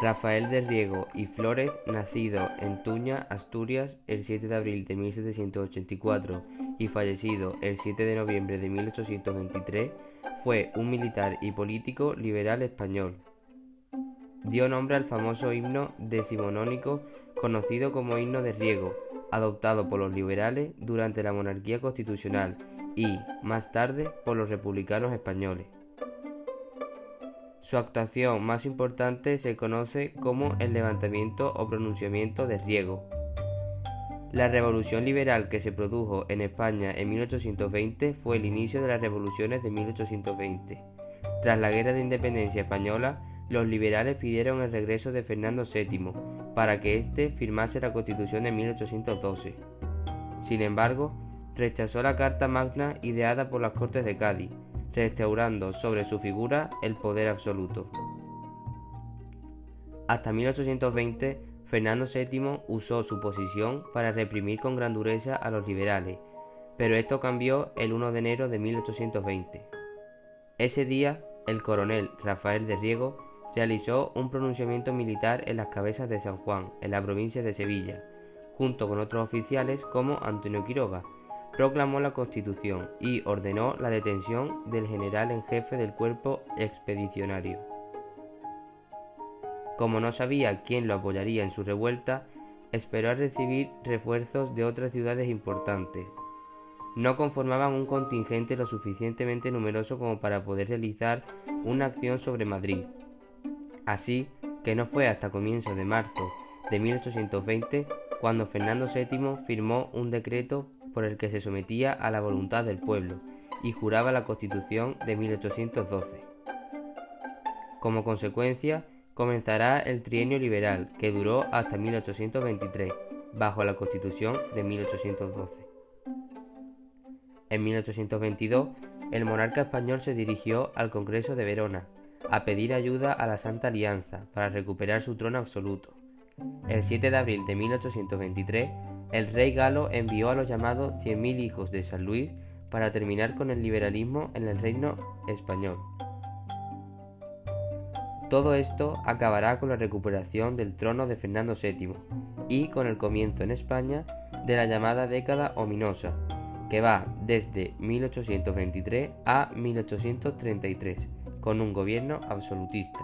Rafael de Riego y Flores, nacido en Tuña, Asturias, el 7 de abril de 1784 y fallecido el 7 de noviembre de 1823, fue un militar y político liberal español. Dio nombre al famoso himno decimonónico conocido como himno de Riego, adoptado por los liberales durante la monarquía constitucional y, más tarde, por los republicanos españoles. Su actuación más importante se conoce como el levantamiento o pronunciamiento de Riego. La revolución liberal que se produjo en España en 1820 fue el inicio de las revoluciones de 1820. Tras la Guerra de Independencia Española, los liberales pidieron el regreso de Fernando VII para que éste firmase la Constitución de 1812. Sin embargo, rechazó la Carta Magna ideada por las Cortes de Cádiz, restaurando sobre su figura el poder absoluto. Hasta 1820, Fernando VII usó su posición para reprimir con gran dureza a los liberales, pero esto cambió el 1 de enero de 1820. Ese día, el coronel Rafael de Riego realizó un pronunciamiento militar en las cabezas de San Juan, en la provincia de Sevilla, junto con otros oficiales como Antonio Quiroga, proclamó la Constitución y ordenó la detención del general en jefe del cuerpo expedicionario. Como no sabía quién lo apoyaría en su revuelta, esperó a recibir refuerzos de otras ciudades importantes. No conformaban un contingente lo suficientemente numeroso como para poder realizar una acción sobre Madrid. Así que no fue hasta comienzos de marzo de 1820 cuando Fernando VII firmó un decreto por el que se sometía a la voluntad del pueblo y juraba la Constitución de 1812. Como consecuencia, comenzará el trienio liberal, que duró hasta 1823, bajo la Constitución de 1812. En 1822, el monarca español se dirigió al Congreso de Verona a pedir ayuda a la Santa Alianza para recuperar su trono absoluto. El 7 de abril de 1823, el rey galo envió a los llamados 100.000 hijos de San Luis para terminar con el liberalismo en el reino español. Todo esto acabará con la recuperación del trono de Fernando VII y con el comienzo en España de la llamada década ominosa, que va desde 1823 a 1833, con un gobierno absolutista.